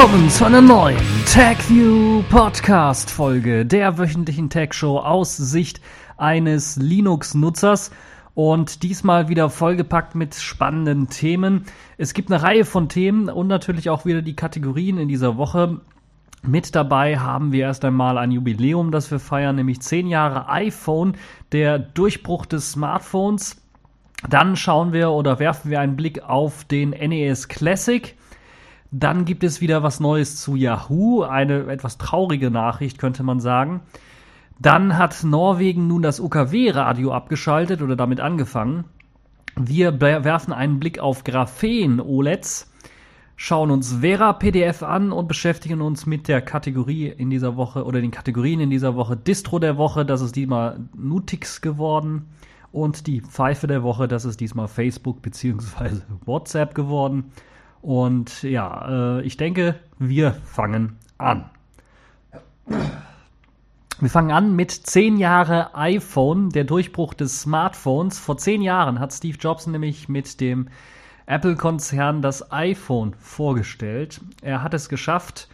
willkommen zu einer neuen TechView Podcast Folge der wöchentlichen Tech Show aus Sicht eines Linux-Nutzers und diesmal wieder vollgepackt mit spannenden Themen. Es gibt eine Reihe von Themen und natürlich auch wieder die Kategorien in dieser Woche. Mit dabei haben wir erst einmal ein Jubiläum, das wir feiern, nämlich 10 Jahre iPhone, der Durchbruch des Smartphones. Dann schauen wir oder werfen wir einen Blick auf den NES Classic. Dann gibt es wieder was Neues zu Yahoo, eine etwas traurige Nachricht könnte man sagen. Dann hat Norwegen nun das UKW-Radio abgeschaltet oder damit angefangen. Wir werfen einen Blick auf Graphen-OLEDs, schauen uns Vera PDF an und beschäftigen uns mit der Kategorie in dieser Woche oder den Kategorien in dieser Woche Distro der Woche, das ist diesmal Nutix geworden und die Pfeife der Woche, das ist diesmal Facebook bzw. WhatsApp geworden. Und ja, äh, ich denke, wir fangen an. Wir fangen an mit 10 Jahre iPhone, der Durchbruch des Smartphones. Vor 10 Jahren hat Steve Jobs nämlich mit dem Apple-Konzern das iPhone vorgestellt. Er hat es geschafft,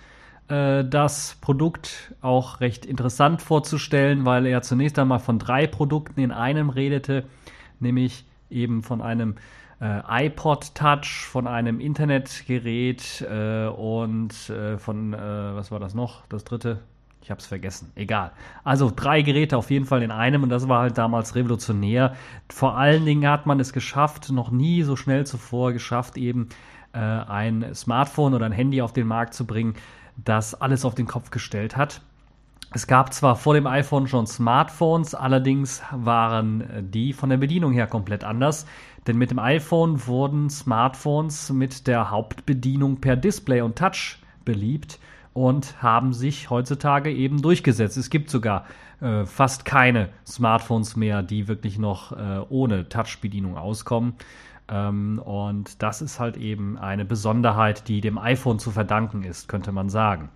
äh, das Produkt auch recht interessant vorzustellen, weil er zunächst einmal von drei Produkten in einem redete, nämlich eben von einem äh, iPod Touch, von einem Internetgerät äh, und äh, von, äh, was war das noch? Das dritte? Ich habe es vergessen. Egal. Also drei Geräte auf jeden Fall in einem und das war halt damals revolutionär. Vor allen Dingen hat man es geschafft, noch nie so schnell zuvor geschafft, eben äh, ein Smartphone oder ein Handy auf den Markt zu bringen, das alles auf den Kopf gestellt hat. Es gab zwar vor dem iPhone schon Smartphones, allerdings waren die von der Bedienung her komplett anders. Denn mit dem iPhone wurden Smartphones mit der Hauptbedienung per Display und Touch beliebt und haben sich heutzutage eben durchgesetzt. Es gibt sogar äh, fast keine Smartphones mehr, die wirklich noch äh, ohne Touch-Bedienung auskommen. Ähm, und das ist halt eben eine Besonderheit, die dem iPhone zu verdanken ist, könnte man sagen.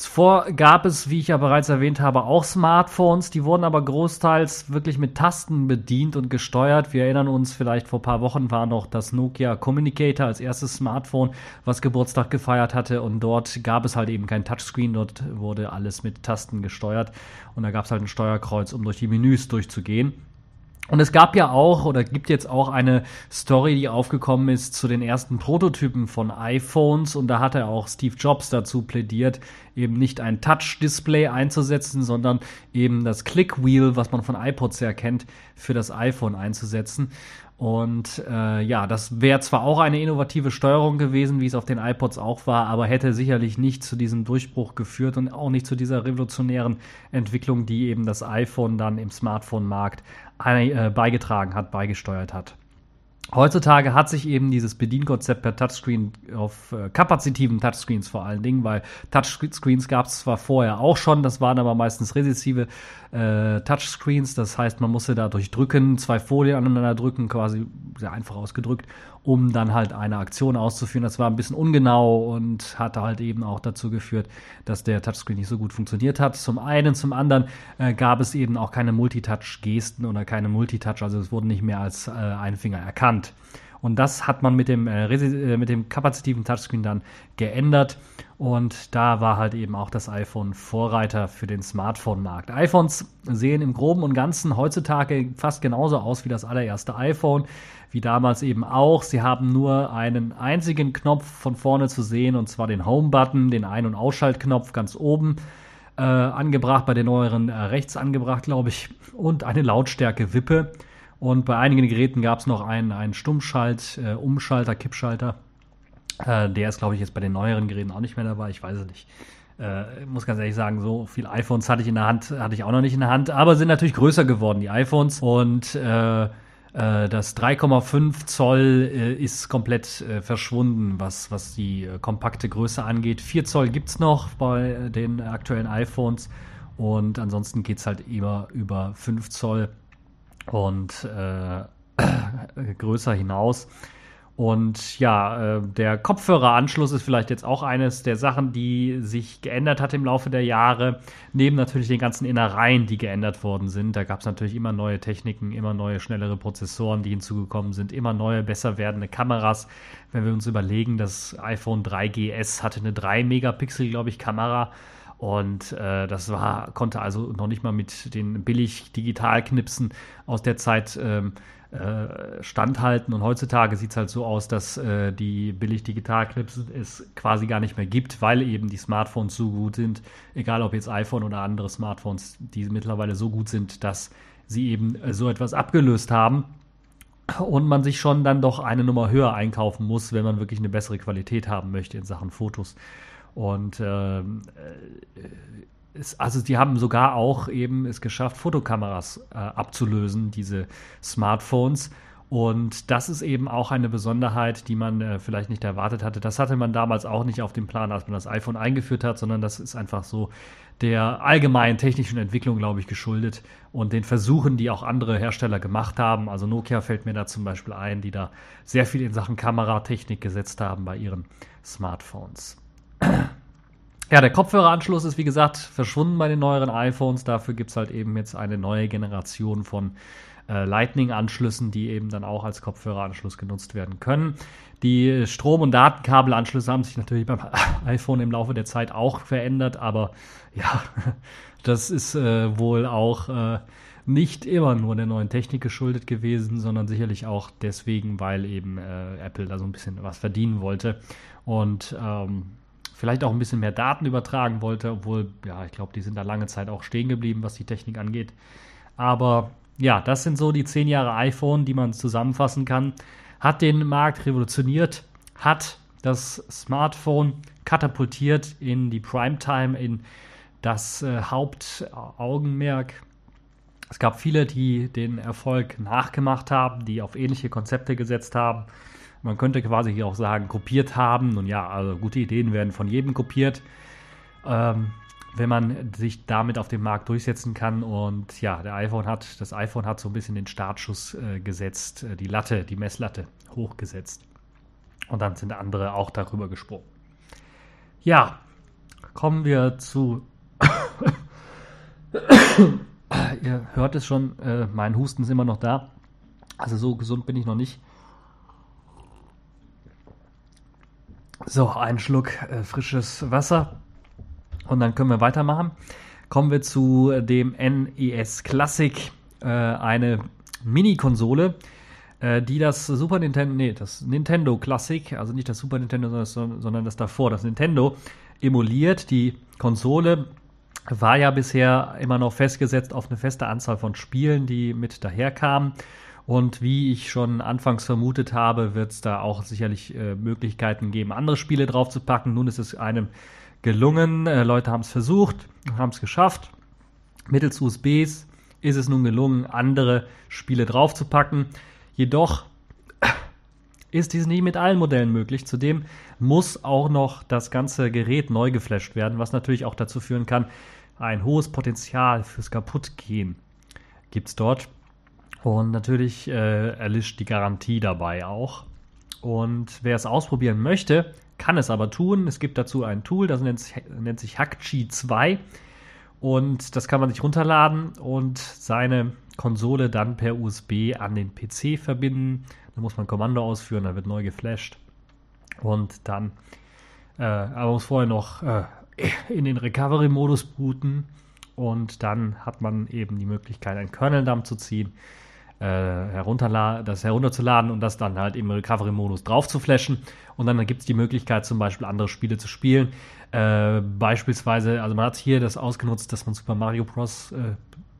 Zuvor gab es, wie ich ja bereits erwähnt habe, auch Smartphones. Die wurden aber großteils wirklich mit Tasten bedient und gesteuert. Wir erinnern uns, vielleicht vor ein paar Wochen war noch das Nokia Communicator als erstes Smartphone, was Geburtstag gefeiert hatte. Und dort gab es halt eben kein Touchscreen. Dort wurde alles mit Tasten gesteuert. Und da gab es halt ein Steuerkreuz, um durch die Menüs durchzugehen. Und es gab ja auch oder gibt jetzt auch eine Story, die aufgekommen ist zu den ersten Prototypen von iPhones. Und da hat er auch Steve Jobs dazu plädiert, eben nicht ein Touch-Display einzusetzen, sondern eben das Click-Wheel, was man von iPods her kennt, für das iPhone einzusetzen. Und äh, ja, das wäre zwar auch eine innovative Steuerung gewesen, wie es auf den iPods auch war, aber hätte sicherlich nicht zu diesem Durchbruch geführt und auch nicht zu dieser revolutionären Entwicklung, die eben das iPhone dann im Smartphone-Markt beigetragen hat, beigesteuert hat. Heutzutage hat sich eben dieses Bedienkonzept per Touchscreen auf äh, kapazitiven Touchscreens vor allen Dingen, weil Touchscreens gab es zwar vorher auch schon, das waren aber meistens resistive äh, Touchscreens, das heißt, man musste dadurch drücken, zwei Folien aneinander drücken, quasi sehr einfach ausgedrückt, um dann halt eine Aktion auszuführen. Das war ein bisschen ungenau und hatte halt eben auch dazu geführt, dass der Touchscreen nicht so gut funktioniert hat. Zum einen, zum anderen äh, gab es eben auch keine Multitouch-Gesten oder keine Multitouch, also es wurde nicht mehr als äh, ein Finger erkannt. Und das hat man mit dem, äh, äh, mit dem kapazitiven Touchscreen dann geändert. Und da war halt eben auch das iPhone Vorreiter für den Smartphone-Markt. iPhones sehen im Groben und Ganzen heutzutage fast genauso aus wie das allererste iPhone, wie damals eben auch. Sie haben nur einen einzigen Knopf von vorne zu sehen, und zwar den Home-Button, den Ein- und Ausschaltknopf ganz oben. Äh, angebracht, bei den neueren äh, rechts angebracht, glaube ich, und eine Lautstärke-Wippe. Und bei einigen Geräten gab es noch einen, einen Stummschalt, äh, Umschalter, Kippschalter. Äh, der ist, glaube ich, jetzt bei den neueren Geräten auch nicht mehr dabei. Ich weiß es nicht. Äh, muss ganz ehrlich sagen, so viel iPhones hatte ich in der Hand, hatte ich auch noch nicht in der Hand, aber sind natürlich größer geworden, die iPhones. Und äh, äh das 3,5 Zoll ist komplett verschwunden, was, was die kompakte Größe angeht. 4 Zoll gibt es noch bei den aktuellen iPhones. Und ansonsten geht es halt immer über 5 Zoll und äh, größer hinaus. Und ja, äh, der Kopfhöreranschluss ist vielleicht jetzt auch eines der Sachen, die sich geändert hat im Laufe der Jahre. Neben natürlich den ganzen Innereien, die geändert worden sind. Da gab es natürlich immer neue Techniken, immer neue, schnellere Prozessoren, die hinzugekommen sind, immer neue, besser werdende Kameras. Wenn wir uns überlegen, das iPhone 3GS hatte eine 3 Megapixel, glaube ich, Kamera. Und äh, das war, konnte also noch nicht mal mit den billig Digitalknipsen aus der Zeit ähm, äh, standhalten. Und heutzutage sieht es halt so aus, dass äh, die billig Digitalclips es quasi gar nicht mehr gibt, weil eben die Smartphones so gut sind, egal ob jetzt iPhone oder andere Smartphones, die mittlerweile so gut sind, dass sie eben äh, so etwas abgelöst haben und man sich schon dann doch eine Nummer höher einkaufen muss, wenn man wirklich eine bessere Qualität haben möchte in Sachen Fotos. Und äh, es, also die haben sogar auch eben es geschafft, Fotokameras äh, abzulösen, diese Smartphones. Und das ist eben auch eine Besonderheit, die man äh, vielleicht nicht erwartet hatte. Das hatte man damals auch nicht auf dem Plan, als man das iPhone eingeführt hat, sondern das ist einfach so der allgemeinen technischen Entwicklung, glaube ich, geschuldet und den Versuchen, die auch andere Hersteller gemacht haben. Also Nokia fällt mir da zum Beispiel ein, die da sehr viel in Sachen Kameratechnik gesetzt haben bei ihren Smartphones. Ja, der Kopfhöreranschluss ist wie gesagt verschwunden bei den neueren iPhones. Dafür gibt es halt eben jetzt eine neue Generation von äh, Lightning-Anschlüssen, die eben dann auch als Kopfhöreranschluss genutzt werden können. Die Strom- und Datenkabelanschlüsse haben sich natürlich beim iPhone im Laufe der Zeit auch verändert, aber ja, das ist äh, wohl auch äh, nicht immer nur der neuen Technik geschuldet gewesen, sondern sicherlich auch deswegen, weil eben äh, Apple da so ein bisschen was verdienen wollte. Und ähm, vielleicht auch ein bisschen mehr Daten übertragen wollte, obwohl, ja, ich glaube, die sind da lange Zeit auch stehen geblieben, was die Technik angeht. Aber ja, das sind so die zehn Jahre iPhone, die man zusammenfassen kann. Hat den Markt revolutioniert, hat das Smartphone katapultiert in die Primetime, in das äh, Hauptaugenmerk. Es gab viele, die den Erfolg nachgemacht haben, die auf ähnliche Konzepte gesetzt haben. Man könnte quasi hier auch sagen, kopiert haben. Und ja, also gute Ideen werden von jedem kopiert. Ähm, wenn man sich damit auf dem Markt durchsetzen kann. Und ja, der iPhone hat, das iPhone hat so ein bisschen den Startschuss äh, gesetzt, äh, die Latte, die Messlatte hochgesetzt. Und dann sind andere auch darüber gesprungen. Ja, kommen wir zu. Ihr hört es schon, äh, mein Husten ist immer noch da. Also so gesund bin ich noch nicht. So, einen Schluck äh, frisches Wasser und dann können wir weitermachen. Kommen wir zu dem NES Classic, äh, eine Mini-Konsole, äh, die das Super Nintendo, nee, das Nintendo Classic, also nicht das Super Nintendo, sondern das davor, das Nintendo, emuliert. Die Konsole war ja bisher immer noch festgesetzt auf eine feste Anzahl von Spielen, die mit daherkamen. Und wie ich schon anfangs vermutet habe, wird es da auch sicherlich äh, Möglichkeiten geben, andere Spiele draufzupacken. Nun ist es einem gelungen. Äh, Leute haben es versucht, haben es geschafft. Mittels USBs ist es nun gelungen, andere Spiele draufzupacken. Jedoch ist dies nicht mit allen Modellen möglich. Zudem muss auch noch das ganze Gerät neu geflasht werden, was natürlich auch dazu führen kann, ein hohes Potenzial fürs Kaputtgehen gibt es dort. Und natürlich äh, erlischt die Garantie dabei auch. Und wer es ausprobieren möchte, kann es aber tun. Es gibt dazu ein Tool, das nennt sich, nennt sich Hackchi 2. Und das kann man sich runterladen und seine Konsole dann per USB an den PC verbinden. Da muss man ein Kommando ausführen, dann wird neu geflasht. Und dann, äh, aber muss vorher noch äh, in den Recovery-Modus booten. Und dann hat man eben die Möglichkeit, einen Kernel-Dump zu ziehen äh, das herunterzuladen und das dann halt im Recovery-Modus drauf zu flashen. Und dann gibt es die Möglichkeit, zum Beispiel andere Spiele zu spielen. Äh, beispielsweise, also man hat hier das ausgenutzt, dass man Super Mario Bros. Äh,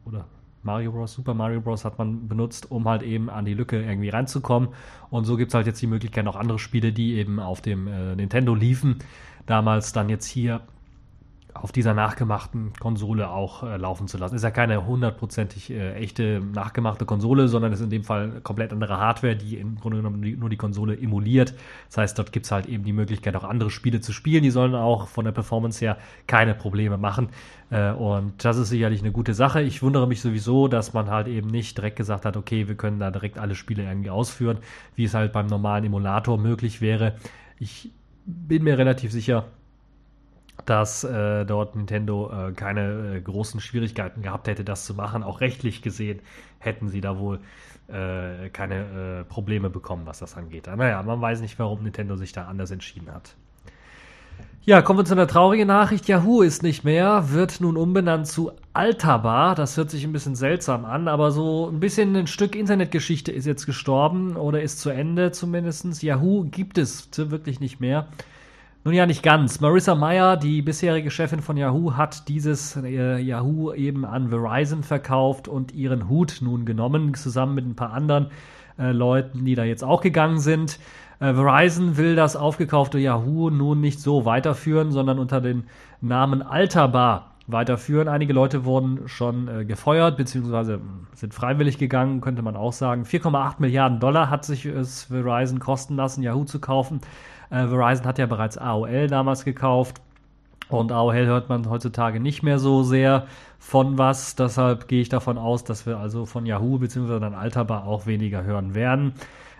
oder Mario Bros. Super Mario Bros. hat man benutzt, um halt eben an die Lücke irgendwie reinzukommen. Und so gibt es halt jetzt die Möglichkeit, auch andere Spiele, die eben auf dem äh, Nintendo liefen, damals dann jetzt hier auf dieser nachgemachten Konsole auch äh, laufen zu lassen. Ist ja keine hundertprozentig äh, echte nachgemachte Konsole, sondern ist in dem Fall komplett andere Hardware, die im Grunde genommen nur die Konsole emuliert. Das heißt, dort gibt es halt eben die Möglichkeit, auch andere Spiele zu spielen. Die sollen auch von der Performance her keine Probleme machen. Äh, und das ist sicherlich eine gute Sache. Ich wundere mich sowieso, dass man halt eben nicht direkt gesagt hat, okay, wir können da direkt alle Spiele irgendwie ausführen, wie es halt beim normalen Emulator möglich wäre. Ich bin mir relativ sicher, dass äh, dort Nintendo äh, keine äh, großen Schwierigkeiten gehabt hätte, das zu machen. Auch rechtlich gesehen hätten sie da wohl äh, keine äh, Probleme bekommen, was das angeht. Aber naja, man weiß nicht, warum Nintendo sich da anders entschieden hat. Ja, kommen wir zu einer traurigen Nachricht. Yahoo ist nicht mehr, wird nun umbenannt zu Altaba. Das hört sich ein bisschen seltsam an, aber so ein bisschen ein Stück Internetgeschichte ist jetzt gestorben oder ist zu Ende zumindest. Yahoo gibt es wirklich nicht mehr. Nun ja, nicht ganz. Marissa Meyer, die bisherige Chefin von Yahoo, hat dieses äh, Yahoo eben an Verizon verkauft und ihren Hut nun genommen, zusammen mit ein paar anderen äh, Leuten, die da jetzt auch gegangen sind. Äh, Verizon will das aufgekaufte Yahoo nun nicht so weiterführen, sondern unter dem Namen Alterbar weiterführen. Einige Leute wurden schon äh, gefeuert, beziehungsweise hm, sind freiwillig gegangen, könnte man auch sagen. 4,8 Milliarden Dollar hat sich es Verizon kosten lassen, Yahoo zu kaufen. Äh, Verizon hat ja bereits AOL damals gekauft. Und AOL hört man heutzutage nicht mehr so sehr von was. Deshalb gehe ich davon aus, dass wir also von Yahoo bzw. dann Alterbar auch weniger hören werden.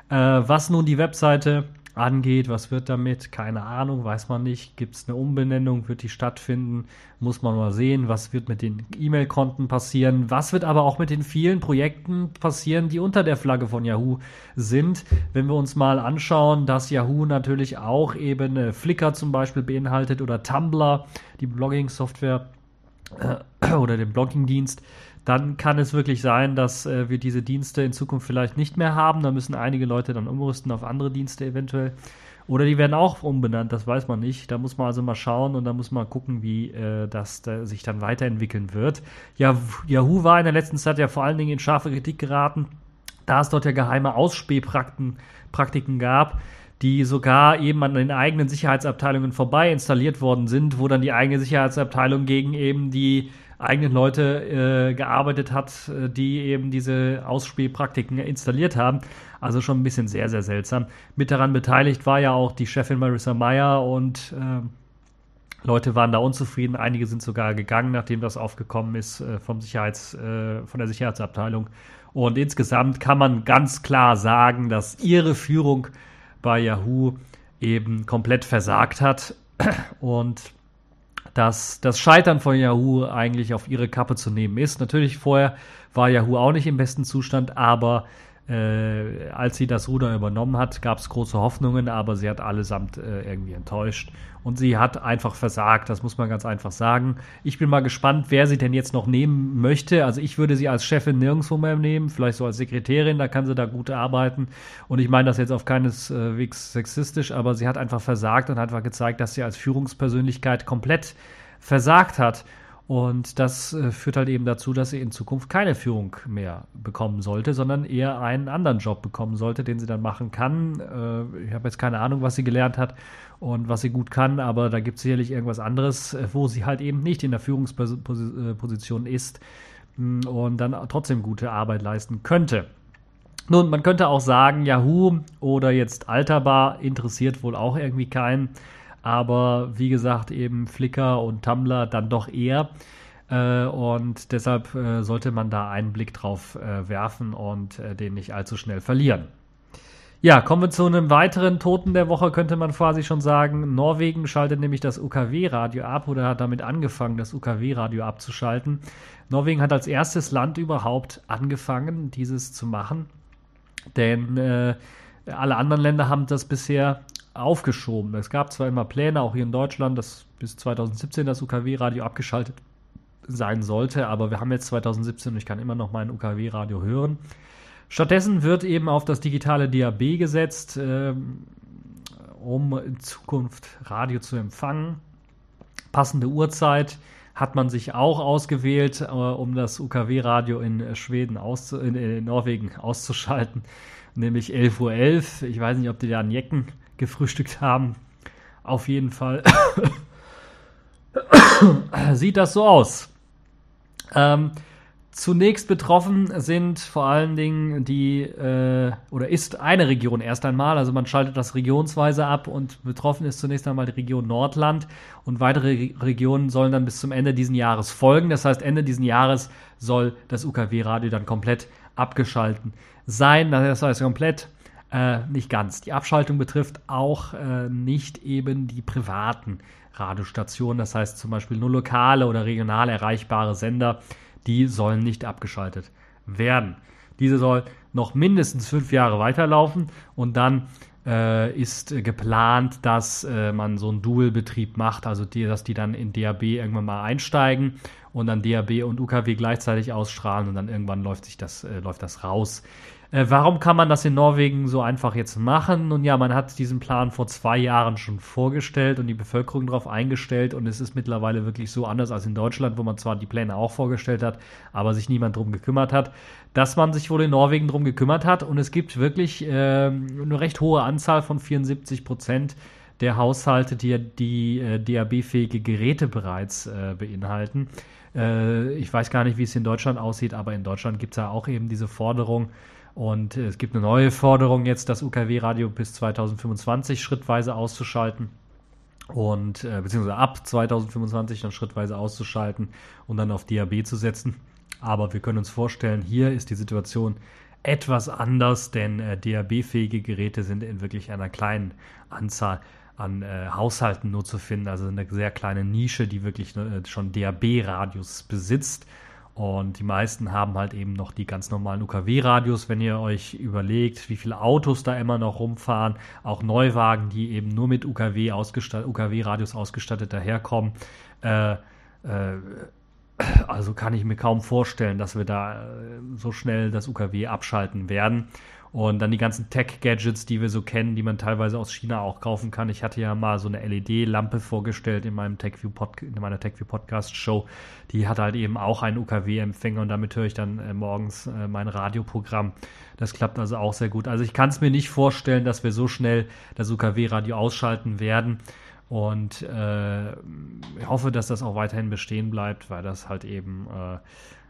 Äh, was nun die Webseite angeht. Was wird damit? Keine Ahnung, weiß man nicht. Gibt es eine Umbenennung? Wird die stattfinden? Muss man mal sehen. Was wird mit den E-Mail-Konten passieren? Was wird aber auch mit den vielen Projekten passieren, die unter der Flagge von Yahoo sind? Wenn wir uns mal anschauen, dass Yahoo natürlich auch eben äh, Flickr zum Beispiel beinhaltet oder Tumblr, die Blogging-Software äh, oder den Blogging-Dienst dann kann es wirklich sein, dass äh, wir diese Dienste in Zukunft vielleicht nicht mehr haben. Da müssen einige Leute dann umrüsten auf andere Dienste eventuell. Oder die werden auch umbenannt, das weiß man nicht. Da muss man also mal schauen und da muss man gucken, wie äh, das da sich dann weiterentwickeln wird. Ja, Yahoo war in der letzten Zeit ja vor allen Dingen in scharfe Kritik geraten, da es dort ja geheime Ausspähpraktiken Praktiken gab, die sogar eben an den eigenen Sicherheitsabteilungen vorbei installiert worden sind, wo dann die eigene Sicherheitsabteilung gegen eben die eigenen Leute äh, gearbeitet hat, äh, die eben diese Ausspielpraktiken installiert haben. Also schon ein bisschen sehr, sehr seltsam. Mit daran beteiligt war ja auch die Chefin Marissa Meyer und äh, Leute waren da unzufrieden. Einige sind sogar gegangen, nachdem das aufgekommen ist äh, vom Sicherheits, äh, von der Sicherheitsabteilung. Und insgesamt kann man ganz klar sagen, dass ihre Führung bei Yahoo eben komplett versagt hat. Und dass das Scheitern von Yahoo eigentlich auf ihre Kappe zu nehmen ist. Natürlich vorher war Yahoo auch nicht im besten Zustand, aber äh, als sie das Ruder übernommen hat, gab es große Hoffnungen, aber sie hat allesamt äh, irgendwie enttäuscht. Und sie hat einfach versagt, das muss man ganz einfach sagen. Ich bin mal gespannt, wer sie denn jetzt noch nehmen möchte. Also ich würde sie als Chefin nirgendwo mehr nehmen, vielleicht so als Sekretärin, da kann sie da gut arbeiten. Und ich meine das jetzt auf keines äh, Wegs sexistisch, aber sie hat einfach versagt und hat einfach gezeigt, dass sie als Führungspersönlichkeit komplett versagt hat. Und das äh, führt halt eben dazu, dass sie in Zukunft keine Führung mehr bekommen sollte, sondern eher einen anderen Job bekommen sollte, den sie dann machen kann. Äh, ich habe jetzt keine Ahnung, was sie gelernt hat und was sie gut kann, aber da gibt es sicherlich irgendwas anderes, äh, wo sie halt eben nicht in der Führungsposition ist mm, und dann trotzdem gute Arbeit leisten könnte. Nun, man könnte auch sagen, Yahoo oder jetzt Alterbar interessiert wohl auch irgendwie keinen aber wie gesagt eben Flickr und Tumblr dann doch eher. Äh, und deshalb äh, sollte man da einen Blick drauf äh, werfen und den nicht allzu schnell verlieren. Ja, kommen wir zu einem weiteren Toten der Woche, könnte man quasi schon sagen. Norwegen schaltet nämlich das UKW-Radio ab oder hat damit angefangen, das UKW-Radio abzuschalten. Norwegen hat als erstes Land überhaupt angefangen, dieses zu machen. Denn äh, alle anderen Länder haben das bisher aufgeschoben. Es gab zwar immer Pläne, auch hier in Deutschland, dass bis 2017 das UKW-Radio abgeschaltet sein sollte, aber wir haben jetzt 2017 und ich kann immer noch mein UKW-Radio hören. Stattdessen wird eben auf das digitale DAB gesetzt, äh, um in Zukunft Radio zu empfangen. Passende Uhrzeit hat man sich auch ausgewählt, äh, um das UKW-Radio in Schweden aus, in, in, Norwegen auszuschalten, nämlich 11.11 Uhr. .11. Ich weiß nicht, ob die da an Jecken gefrühstückt haben. Auf jeden Fall. sieht das so aus. Ähm, Zunächst betroffen sind vor allen Dingen die, äh, oder ist eine Region erst einmal, also man schaltet das regionsweise ab und betroffen ist zunächst einmal die Region Nordland und weitere Regionen sollen dann bis zum Ende dieses Jahres folgen. Das heißt, Ende dieses Jahres soll das UKW-Radio dann komplett abgeschalten sein. Das heißt komplett, äh, nicht ganz. Die Abschaltung betrifft auch äh, nicht eben die privaten Radiostationen, das heißt zum Beispiel nur lokale oder regional erreichbare Sender die sollen nicht abgeschaltet werden. Diese soll noch mindestens fünf Jahre weiterlaufen und dann äh, ist geplant, dass äh, man so einen Dual-Betrieb macht, also die, dass die dann in DAB irgendwann mal einsteigen und dann DAB und UKW gleichzeitig ausstrahlen und dann irgendwann läuft sich das, äh, läuft das raus. Äh, warum kann man das in Norwegen so einfach jetzt machen? Nun ja, man hat diesen Plan vor zwei Jahren schon vorgestellt und die Bevölkerung darauf eingestellt und es ist mittlerweile wirklich so anders als in Deutschland, wo man zwar die Pläne auch vorgestellt hat, aber sich niemand drum gekümmert hat, dass man sich wohl in Norwegen drum gekümmert hat und es gibt wirklich äh, eine recht hohe Anzahl von 74 Prozent der Haushalte, die die äh, DAB-fähige Geräte bereits äh, beinhalten. Äh, ich weiß gar nicht, wie es in Deutschland aussieht, aber in Deutschland gibt es ja auch eben diese Forderung, und es gibt eine neue Forderung jetzt, das UKW-Radio bis 2025 schrittweise auszuschalten und äh, beziehungsweise ab 2025 dann schrittweise auszuschalten und dann auf DAB zu setzen. Aber wir können uns vorstellen, hier ist die Situation etwas anders, denn äh, DAB-fähige Geräte sind in wirklich einer kleinen Anzahl an äh, Haushalten nur zu finden, also eine sehr kleine Nische, die wirklich äh, schon DAB-Radios besitzt. Und die meisten haben halt eben noch die ganz normalen UKW-Radios, wenn ihr euch überlegt, wie viele Autos da immer noch rumfahren, auch Neuwagen, die eben nur mit UKW ausgestattet, UKW-Radios ausgestattet daherkommen. Äh, äh, also kann ich mir kaum vorstellen, dass wir da äh, so schnell das UKW abschalten werden. Und dann die ganzen Tech-Gadgets, die wir so kennen, die man teilweise aus China auch kaufen kann. Ich hatte ja mal so eine LED-Lampe vorgestellt in, meinem TechView in meiner TechView Podcast-Show. Die hat halt eben auch einen UKW-Empfänger und damit höre ich dann äh, morgens äh, mein Radioprogramm. Das klappt also auch sehr gut. Also ich kann es mir nicht vorstellen, dass wir so schnell das UKW-Radio ausschalten werden. Und äh, ich hoffe, dass das auch weiterhin bestehen bleibt, weil das halt eben äh,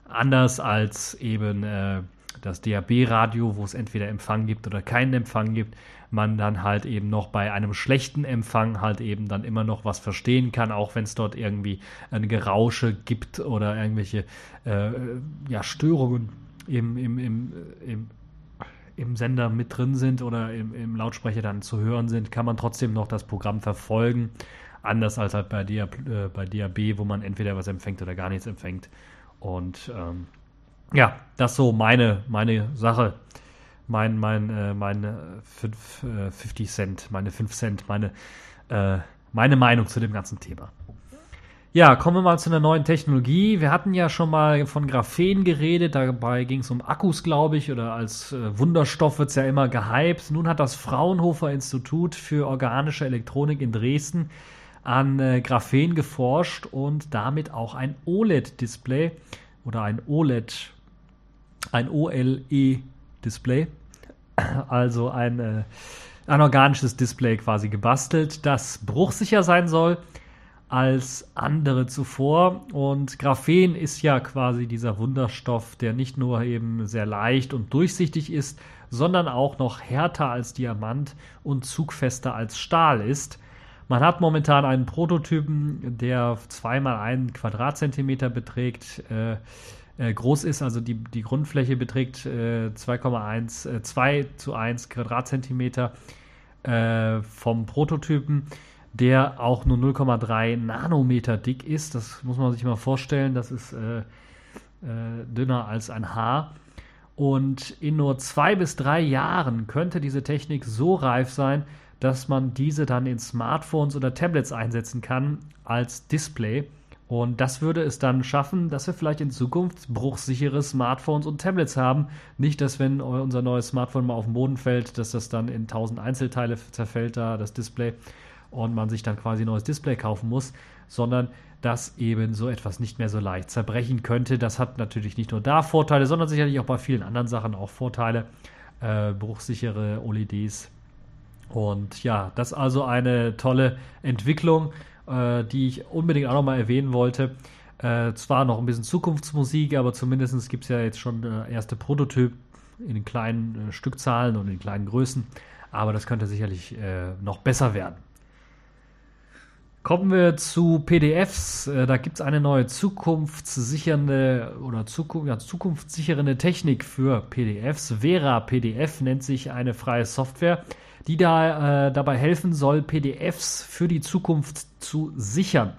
anders als eben äh, das DAB-Radio, wo es entweder Empfang gibt oder keinen Empfang gibt, man dann halt eben noch bei einem schlechten Empfang halt eben dann immer noch was verstehen kann, auch wenn es dort irgendwie ein Gerausche gibt oder irgendwelche äh, ja, Störungen im, im, im, im, im Sender mit drin sind oder im, im Lautsprecher dann zu hören sind, kann man trotzdem noch das Programm verfolgen. Anders als halt bei, DAB, äh, bei DAB, wo man entweder was empfängt oder gar nichts empfängt. Und ähm, ja, das so meine, meine Sache. Mein, mein, äh, meine 5, äh, 50 Cent, meine 5 Cent, meine, äh, meine Meinung zu dem ganzen Thema. Ja, kommen wir mal zu einer neuen Technologie. Wir hatten ja schon mal von Graphen geredet, dabei ging es um Akkus, glaube ich, oder als äh, Wunderstoff wird es ja immer gehypt. Nun hat das Fraunhofer Institut für organische Elektronik in Dresden an äh, Graphen geforscht und damit auch ein OLED-Display oder ein OLED ein OLE-Display, also ein, äh, ein organisches Display quasi gebastelt, das bruchsicher sein soll als andere zuvor. Und Graphen ist ja quasi dieser Wunderstoff, der nicht nur eben sehr leicht und durchsichtig ist, sondern auch noch härter als Diamant und zugfester als Stahl ist. Man hat momentan einen Prototypen, der zweimal einen Quadratzentimeter beträgt. Äh, äh, groß ist. Also die, die Grundfläche beträgt äh, 2,1, äh, 2 zu 1 Quadratzentimeter äh, vom Prototypen, der auch nur 0,3 Nanometer dick ist. Das muss man sich mal vorstellen. Das ist äh, äh, dünner als ein Haar. Und in nur zwei bis drei Jahren könnte diese Technik so reif sein, dass man diese dann in Smartphones oder Tablets einsetzen kann als Display. Und das würde es dann schaffen, dass wir vielleicht in Zukunft bruchsichere Smartphones und Tablets haben. Nicht, dass wenn unser neues Smartphone mal auf den Boden fällt, dass das dann in tausend Einzelteile zerfällt, da das Display, und man sich dann quasi ein neues Display kaufen muss, sondern dass eben so etwas nicht mehr so leicht zerbrechen könnte. Das hat natürlich nicht nur da Vorteile, sondern sicherlich auch bei vielen anderen Sachen auch Vorteile. Äh, bruchsichere OLEDs. Und ja, das ist also eine tolle Entwicklung äh, die ich unbedingt auch nochmal erwähnen wollte. Äh, zwar noch ein bisschen Zukunftsmusik, aber zumindest gibt es ja jetzt schon äh, erste Prototypen in kleinen äh, Stückzahlen und in kleinen Größen. Aber das könnte sicherlich äh, noch besser werden. Kommen wir zu PDFs. Äh, da gibt es eine neue zukunftssichernde oder Zukunft, ja, zukunftssichernde Technik für PDFs. Vera PDF nennt sich eine freie Software, die da äh, dabei helfen soll, PDFs für die Zukunft zu sichern.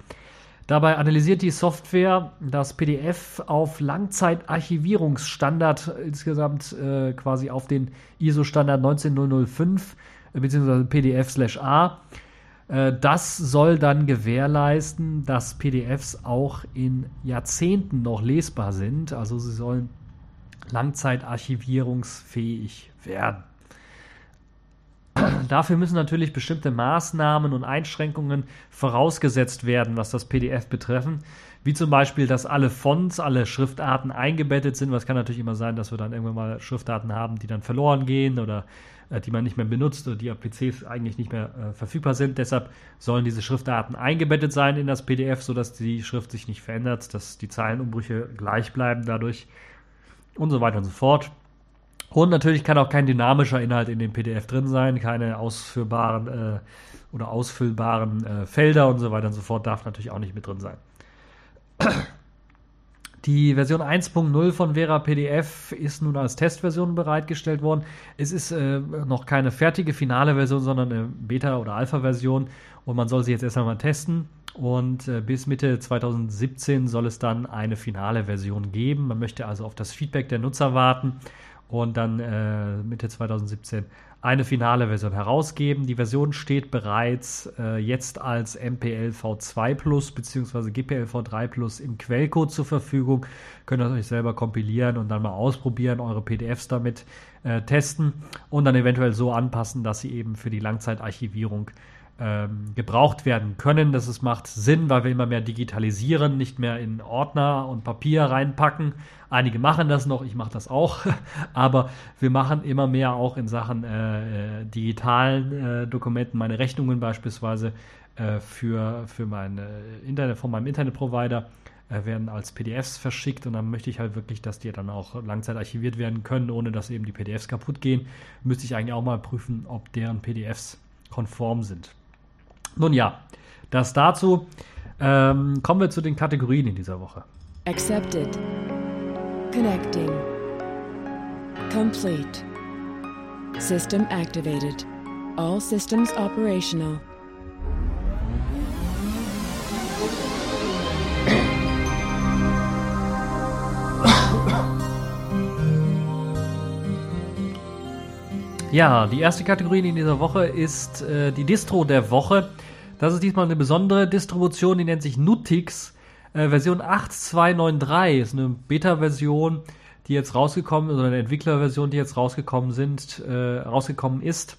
Dabei analysiert die Software das PDF auf Langzeitarchivierungsstandard insgesamt äh, quasi auf den ISO-Standard 19005 bzw. PDF/A. Äh, das soll dann gewährleisten, dass PDFs auch in Jahrzehnten noch lesbar sind. Also sie sollen langzeitarchivierungsfähig werden. Dafür müssen natürlich bestimmte Maßnahmen und Einschränkungen vorausgesetzt werden, was das PDF betreffen. Wie zum Beispiel, dass alle Fonts, alle Schriftarten eingebettet sind. Was kann natürlich immer sein, dass wir dann irgendwann mal Schriftarten haben, die dann verloren gehen oder äh, die man nicht mehr benutzt oder die auf PCs eigentlich nicht mehr äh, verfügbar sind. Deshalb sollen diese Schriftarten eingebettet sein in das PDF, sodass die Schrift sich nicht verändert, dass die Zeilenumbrüche gleich bleiben dadurch und so weiter und so fort. Und natürlich kann auch kein dynamischer Inhalt in dem PDF drin sein, keine ausführbaren äh, oder ausfüllbaren äh, Felder und so weiter und so fort darf natürlich auch nicht mit drin sein. Die Version 1.0 von Vera PDF ist nun als Testversion bereitgestellt worden. Es ist äh, noch keine fertige finale Version, sondern eine Beta- oder Alpha-Version und man soll sie jetzt erst einmal testen. Und äh, bis Mitte 2017 soll es dann eine finale Version geben. Man möchte also auf das Feedback der Nutzer warten und dann äh, Mitte 2017 eine finale Version herausgeben. Die Version steht bereits äh, jetzt als MPL V2 Plus bzw. GPL V3 Plus im Quellcode zur Verfügung. Könnt ihr euch selber kompilieren und dann mal ausprobieren, eure PDFs damit äh, testen und dann eventuell so anpassen, dass sie eben für die Langzeitarchivierung ähm, gebraucht werden können. Das macht Sinn, weil wir immer mehr digitalisieren, nicht mehr in Ordner und Papier reinpacken. Einige machen das noch, ich mache das auch, aber wir machen immer mehr auch in Sachen äh, äh, digitalen äh, Dokumenten, meine Rechnungen beispielsweise äh, für, für mein Internet, von meinem Internetprovider äh, werden als PDFs verschickt und dann möchte ich halt wirklich, dass die dann auch langzeit archiviert werden können, ohne dass eben die PDFs kaputt gehen. Müsste ich eigentlich auch mal prüfen, ob deren PDFs konform sind. Nun ja, das dazu. Ähm, kommen wir zu den Kategorien in dieser Woche. Accepted. Connecting. Complete. System activated. All systems operational. Ja, die erste Kategorie in dieser Woche ist äh, die Distro der Woche. Das ist diesmal eine besondere Distribution, die nennt sich Nutix. Äh, Version 8.293 ist eine Beta-Version, die jetzt rausgekommen ist, oder eine Entwicklerversion, die jetzt rausgekommen sind, äh, rausgekommen ist.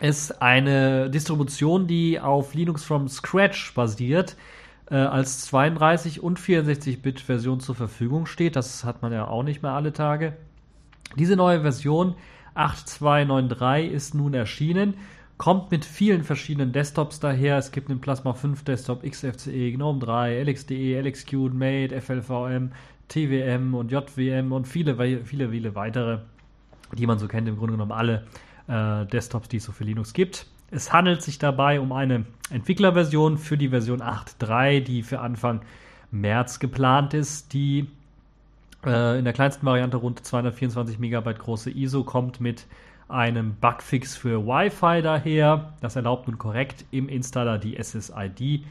Ist eine Distribution, die auf Linux from Scratch basiert, äh, als 32 und 64-Bit-Version zur Verfügung steht. Das hat man ja auch nicht mehr alle Tage. Diese neue Version 8293 ist nun erschienen. Kommt mit vielen verschiedenen Desktops daher. Es gibt einen Plasma 5 Desktop, XFCE, GNOME 3, LXDE, LXQt, Mate, FLVM, TWM und JWM und viele, viele, viele weitere, die man so kennt. Im Grunde genommen alle äh, Desktops, die es so für Linux gibt. Es handelt sich dabei um eine Entwicklerversion für die Version 8.3, die für Anfang März geplant ist, die äh, in der kleinsten Variante rund 224 Megabyte große ISO kommt mit einem Bugfix für Wi-Fi daher. Das erlaubt nun korrekt im Installer die SSID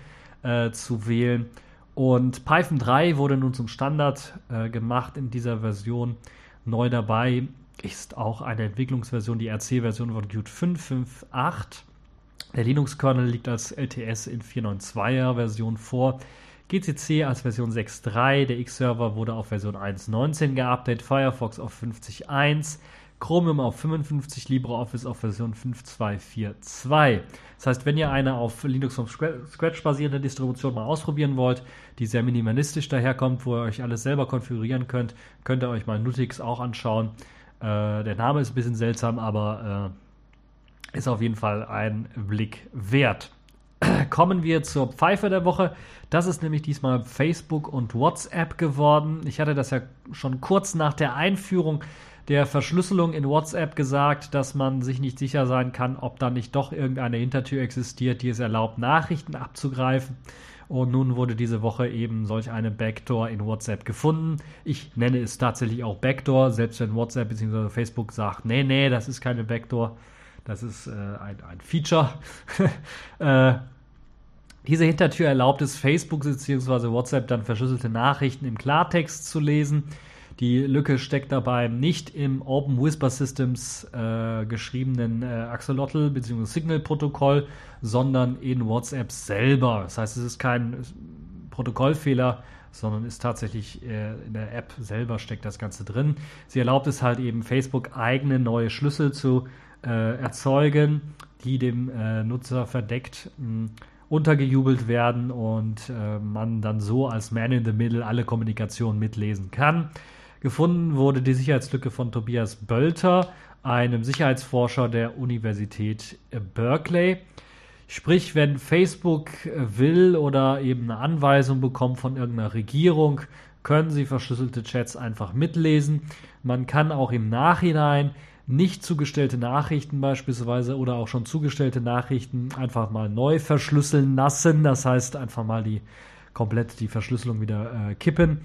äh, zu wählen. Und Python 3 wurde nun zum Standard äh, gemacht in dieser Version. Neu dabei ist auch eine Entwicklungsversion, die RC-Version von Qt 5.5.8. Der Linux-Kernel liegt als LTS in 492er Version vor. GCC als Version 6.3, der X-Server wurde auf Version 1.19 geupdatet, Firefox auf 50.1, Chromium auf 55, LibreOffice auf Version 5.242. Das heißt, wenn ihr eine auf Linux vom Scratch basierende Distribution mal ausprobieren wollt, die sehr minimalistisch daherkommt, wo ihr euch alles selber konfigurieren könnt, könnt ihr euch mal Nutix auch anschauen. Äh, der Name ist ein bisschen seltsam, aber äh, ist auf jeden Fall ein Blick wert. kommen wir zur Pfeife der Woche. Das ist nämlich diesmal Facebook und WhatsApp geworden. Ich hatte das ja schon kurz nach der Einführung der Verschlüsselung in WhatsApp gesagt, dass man sich nicht sicher sein kann, ob da nicht doch irgendeine Hintertür existiert, die es erlaubt, Nachrichten abzugreifen. Und nun wurde diese Woche eben solch eine Backdoor in WhatsApp gefunden. Ich nenne es tatsächlich auch Backdoor, selbst wenn WhatsApp bzw. Facebook sagt, nee, nee, das ist keine Backdoor, das ist äh, ein, ein Feature. äh, diese Hintertür erlaubt es Facebook bzw. WhatsApp dann verschlüsselte Nachrichten im Klartext zu lesen. Die Lücke steckt dabei nicht im Open Whisper Systems äh, geschriebenen äh, Axolotl bzw. Signal-Protokoll, sondern in WhatsApp selber. Das heißt, es ist kein Protokollfehler, sondern ist tatsächlich äh, in der App selber steckt das Ganze drin. Sie erlaubt es halt eben Facebook eigene neue Schlüssel zu äh, erzeugen, die dem äh, Nutzer verdeckt mh, untergejubelt werden und äh, man dann so als Man in the Middle alle Kommunikation mitlesen kann. Gefunden wurde die Sicherheitslücke von Tobias Bölter, einem Sicherheitsforscher der Universität Berkeley. Sprich, wenn Facebook will oder eben eine Anweisung bekommt von irgendeiner Regierung, können sie verschlüsselte Chats einfach mitlesen. Man kann auch im Nachhinein nicht zugestellte Nachrichten beispielsweise oder auch schon zugestellte Nachrichten einfach mal neu verschlüsseln lassen. Das heißt, einfach mal die komplett die Verschlüsselung wieder äh, kippen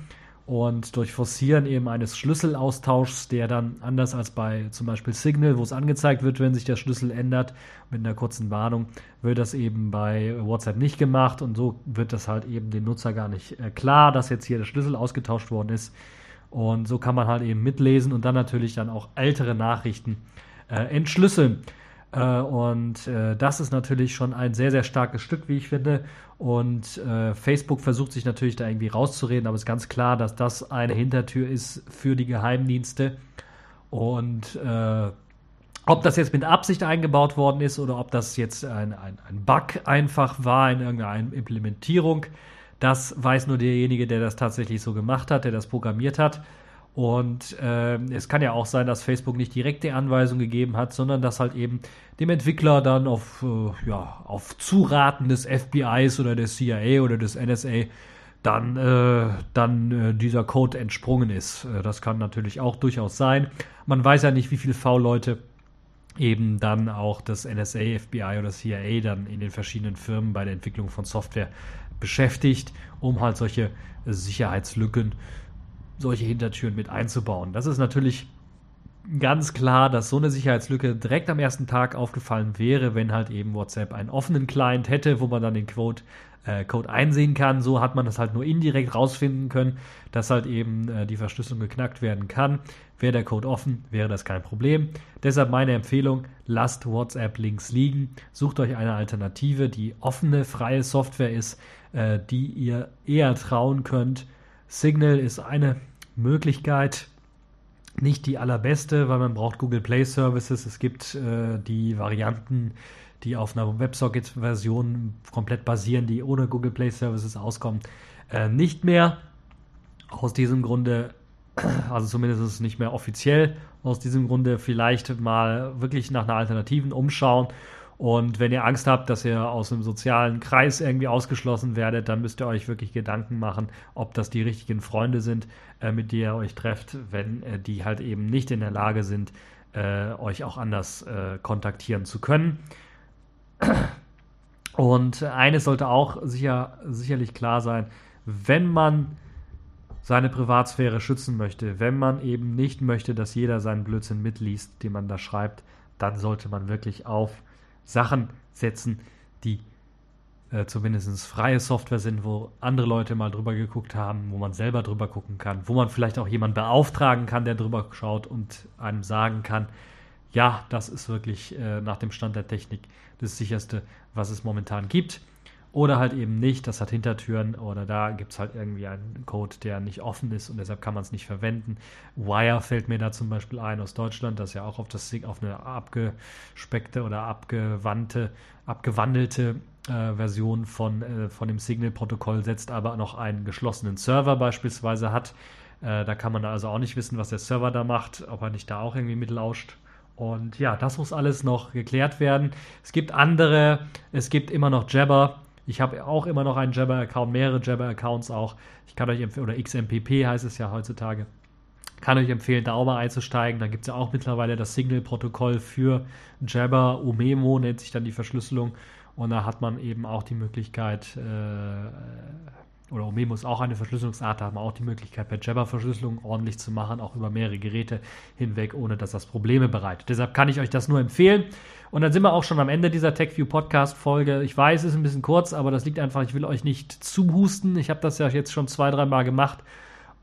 und durch Forcieren eben eines Schlüsselaustauschs, der dann anders als bei zum Beispiel Signal, wo es angezeigt wird, wenn sich der Schlüssel ändert, mit einer kurzen Warnung, wird das eben bei WhatsApp nicht gemacht und so wird das halt eben dem Nutzer gar nicht äh, klar, dass jetzt hier der Schlüssel ausgetauscht worden ist. Und so kann man halt eben mitlesen und dann natürlich dann auch ältere Nachrichten äh, entschlüsseln. Äh, und äh, das ist natürlich schon ein sehr, sehr starkes Stück, wie ich finde. Und äh, Facebook versucht sich natürlich da irgendwie rauszureden, aber es ist ganz klar, dass das eine Hintertür ist für die Geheimdienste. Und ob das jetzt mit Absicht eingebaut worden ist oder ob das jetzt ein, ein, ein Bug einfach war in irgendeiner Implementierung, das weiß nur derjenige, der das tatsächlich so gemacht hat, der das programmiert hat. Und äh, es kann ja auch sein, dass Facebook nicht direkt die Anweisung gegeben hat, sondern dass halt eben dem Entwickler dann auf, äh, ja, auf Zuraten des FBIs oder des CIA oder des NSA dann, äh, dann äh, dieser Code entsprungen ist. Äh, das kann natürlich auch durchaus sein. Man weiß ja nicht, wie viele V-Leute eben dann auch das NSA, FBI oder CIA dann in den verschiedenen Firmen bei der Entwicklung von Software beschäftigt, um halt solche Sicherheitslücken, solche Hintertüren mit einzubauen. Das ist natürlich ganz klar, dass so eine Sicherheitslücke direkt am ersten Tag aufgefallen wäre, wenn halt eben WhatsApp einen offenen Client hätte, wo man dann den Code, äh, Code einsehen kann. So hat man das halt nur indirekt rausfinden können, dass halt eben äh, die Verschlüsselung geknackt werden kann. Wäre der Code offen, wäre das kein Problem. Deshalb meine Empfehlung, lasst WhatsApp links liegen, sucht euch eine Alternative, die offene, freie Software ist, äh, die ihr eher trauen könnt. Signal ist eine Möglichkeit, nicht die allerbeste, weil man braucht Google Play Services. Es gibt äh, die Varianten, die auf einer WebSocket-Version komplett basieren, die ohne Google Play Services auskommen, äh, nicht mehr. Aus diesem Grunde, also zumindest nicht mehr offiziell, aus diesem Grunde vielleicht mal wirklich nach einer Alternativen umschauen und wenn ihr Angst habt, dass ihr aus einem sozialen Kreis irgendwie ausgeschlossen werdet, dann müsst ihr euch wirklich Gedanken machen, ob das die richtigen Freunde sind, äh, mit denen ihr euch trefft, wenn äh, die halt eben nicht in der Lage sind, äh, euch auch anders äh, kontaktieren zu können. Und eines sollte auch sicher, sicherlich klar sein, wenn man seine Privatsphäre schützen möchte, wenn man eben nicht möchte, dass jeder seinen Blödsinn mitliest, den man da schreibt, dann sollte man wirklich auf Sachen setzen, die äh, zumindest freie Software sind, wo andere Leute mal drüber geguckt haben, wo man selber drüber gucken kann, wo man vielleicht auch jemanden beauftragen kann, der drüber schaut und einem sagen kann, ja, das ist wirklich äh, nach dem Stand der Technik das sicherste, was es momentan gibt. Oder halt eben nicht, das hat Hintertüren oder da gibt es halt irgendwie einen Code, der nicht offen ist und deshalb kann man es nicht verwenden. Wire fällt mir da zum Beispiel ein aus Deutschland, das ja auch auf, das, auf eine abgespeckte oder abgewandte, abgewandelte äh, Version von, äh, von dem Signal-Protokoll setzt, aber noch einen geschlossenen Server beispielsweise hat. Äh, da kann man also auch nicht wissen, was der Server da macht, ob er nicht da auch irgendwie mitlauscht Und ja, das muss alles noch geklärt werden. Es gibt andere, es gibt immer noch Jabber. Ich habe auch immer noch einen Jabber-Account, mehrere Jabber-Accounts auch. Ich kann euch empfehlen, oder XMPP heißt es ja heutzutage. Kann euch empfehlen, da auch mal einzusteigen. Da gibt es ja auch mittlerweile das Signal-Protokoll für Jabber. Umemo nennt sich dann die Verschlüsselung. Und da hat man eben auch die Möglichkeit, äh, oder Omemo ist auch eine Verschlüsselungsart, haben auch die Möglichkeit, per Jabber-Verschlüsselung ordentlich zu machen, auch über mehrere Geräte hinweg, ohne dass das Probleme bereitet. Deshalb kann ich euch das nur empfehlen. Und dann sind wir auch schon am Ende dieser TechView Podcast-Folge. Ich weiß, es ist ein bisschen kurz, aber das liegt einfach, ich will euch nicht zuhusten. Ich habe das ja jetzt schon zwei, dreimal gemacht.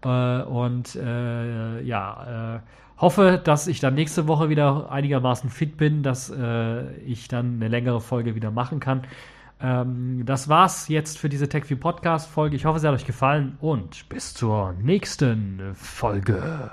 Äh, und äh, ja, äh, hoffe, dass ich dann nächste Woche wieder einigermaßen fit bin, dass äh, ich dann eine längere Folge wieder machen kann. Ähm, das war's jetzt für diese TechView Podcast Folge. Ich hoffe, es hat euch gefallen und bis zur nächsten Folge.